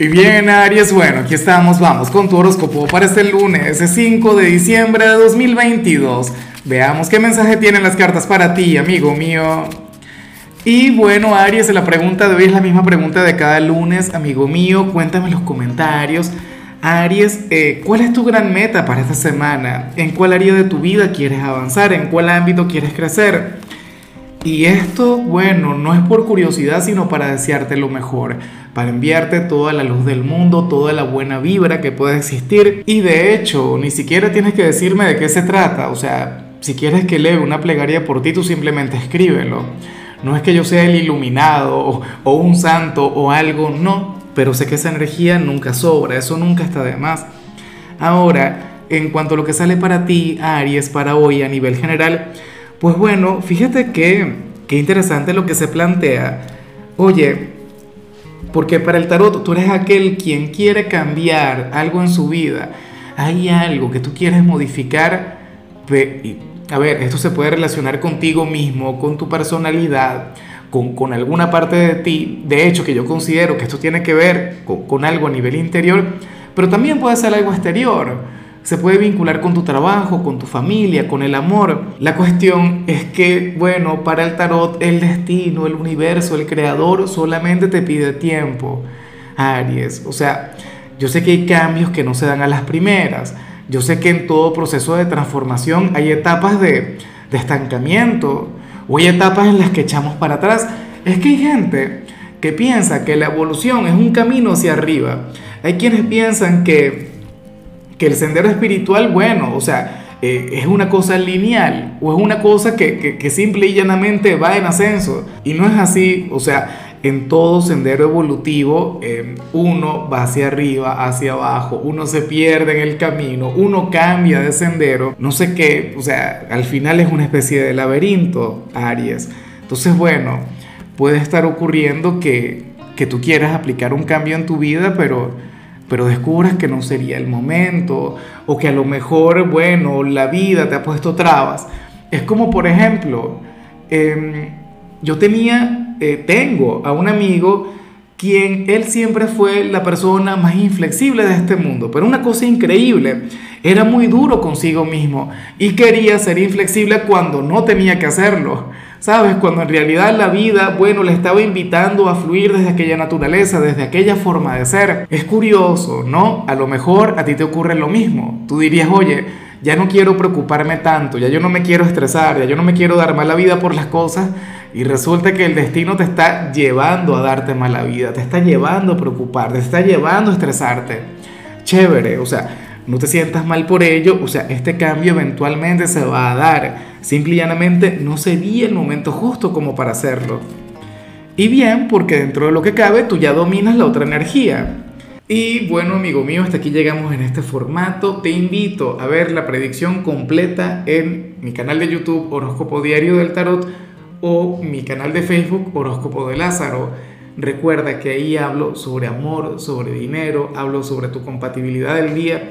Y bien, Aries, bueno, aquí estamos, vamos con tu horóscopo para este lunes, 5 de diciembre de 2022. Veamos qué mensaje tienen las cartas para ti, amigo mío. Y bueno, Aries, la pregunta de hoy es la misma pregunta de cada lunes, amigo mío. Cuéntame en los comentarios. Aries, eh, ¿cuál es tu gran meta para esta semana? ¿En cuál área de tu vida quieres avanzar? ¿En cuál ámbito quieres crecer? Y esto, bueno, no es por curiosidad, sino para desearte lo mejor, para enviarte toda la luz del mundo, toda la buena vibra que puede existir. Y de hecho, ni siquiera tienes que decirme de qué se trata. O sea, si quieres que lea una plegaria por ti, tú simplemente escríbelo. No es que yo sea el iluminado o, o un santo o algo, no. Pero sé que esa energía nunca sobra, eso nunca está de más. Ahora, en cuanto a lo que sale para ti, Aries, para hoy a nivel general, pues bueno, fíjate que, qué interesante lo que se plantea. Oye, porque para el tarot tú eres aquel quien quiere cambiar algo en su vida. Hay algo que tú quieres modificar. A ver, esto se puede relacionar contigo mismo, con tu personalidad, con, con alguna parte de ti. De hecho, que yo considero que esto tiene que ver con, con algo a nivel interior, pero también puede ser algo exterior se puede vincular con tu trabajo, con tu familia, con el amor. La cuestión es que, bueno, para el tarot el destino, el universo, el creador solamente te pide tiempo, Aries. O sea, yo sé que hay cambios que no se dan a las primeras. Yo sé que en todo proceso de transformación hay etapas de, de estancamiento o hay etapas en las que echamos para atrás. Es que hay gente que piensa que la evolución es un camino hacia arriba. Hay quienes piensan que que el sendero espiritual, bueno, o sea, eh, es una cosa lineal o es una cosa que, que, simple y llanamente va en ascenso. Y no es así, o sea, en todo sendero evolutivo eh, uno va hacia arriba, hacia abajo, uno se pierde en el camino, uno cambia de sendero, no sé qué, o sea, al final es una especie de laberinto, Aries. Entonces, bueno, puede estar ocurriendo que, que tú quieras aplicar un cambio en tu vida, pero pero descubras que no sería el momento o que a lo mejor, bueno, la vida te ha puesto trabas. Es como, por ejemplo, em, yo tenía, eh, tengo a un amigo quien él siempre fue la persona más inflexible de este mundo, pero una cosa increíble, era muy duro consigo mismo y quería ser inflexible cuando no tenía que hacerlo. ¿Sabes? Cuando en realidad la vida, bueno, le estaba invitando a fluir desde aquella naturaleza, desde aquella forma de ser. Es curioso, ¿no? A lo mejor a ti te ocurre lo mismo. Tú dirías, oye, ya no quiero preocuparme tanto, ya yo no me quiero estresar, ya yo no me quiero dar mala vida por las cosas. Y resulta que el destino te está llevando a darte mala vida, te está llevando a preocuparte, te está llevando a estresarte. Chévere, o sea, no te sientas mal por ello, o sea, este cambio eventualmente se va a dar. Simple y llanamente no sería el momento justo como para hacerlo. Y bien, porque dentro de lo que cabe tú ya dominas la otra energía. Y bueno, amigo mío, hasta aquí llegamos en este formato. Te invito a ver la predicción completa en mi canal de YouTube Horóscopo Diario del Tarot o mi canal de Facebook Horóscopo de Lázaro. Recuerda que ahí hablo sobre amor, sobre dinero, hablo sobre tu compatibilidad del día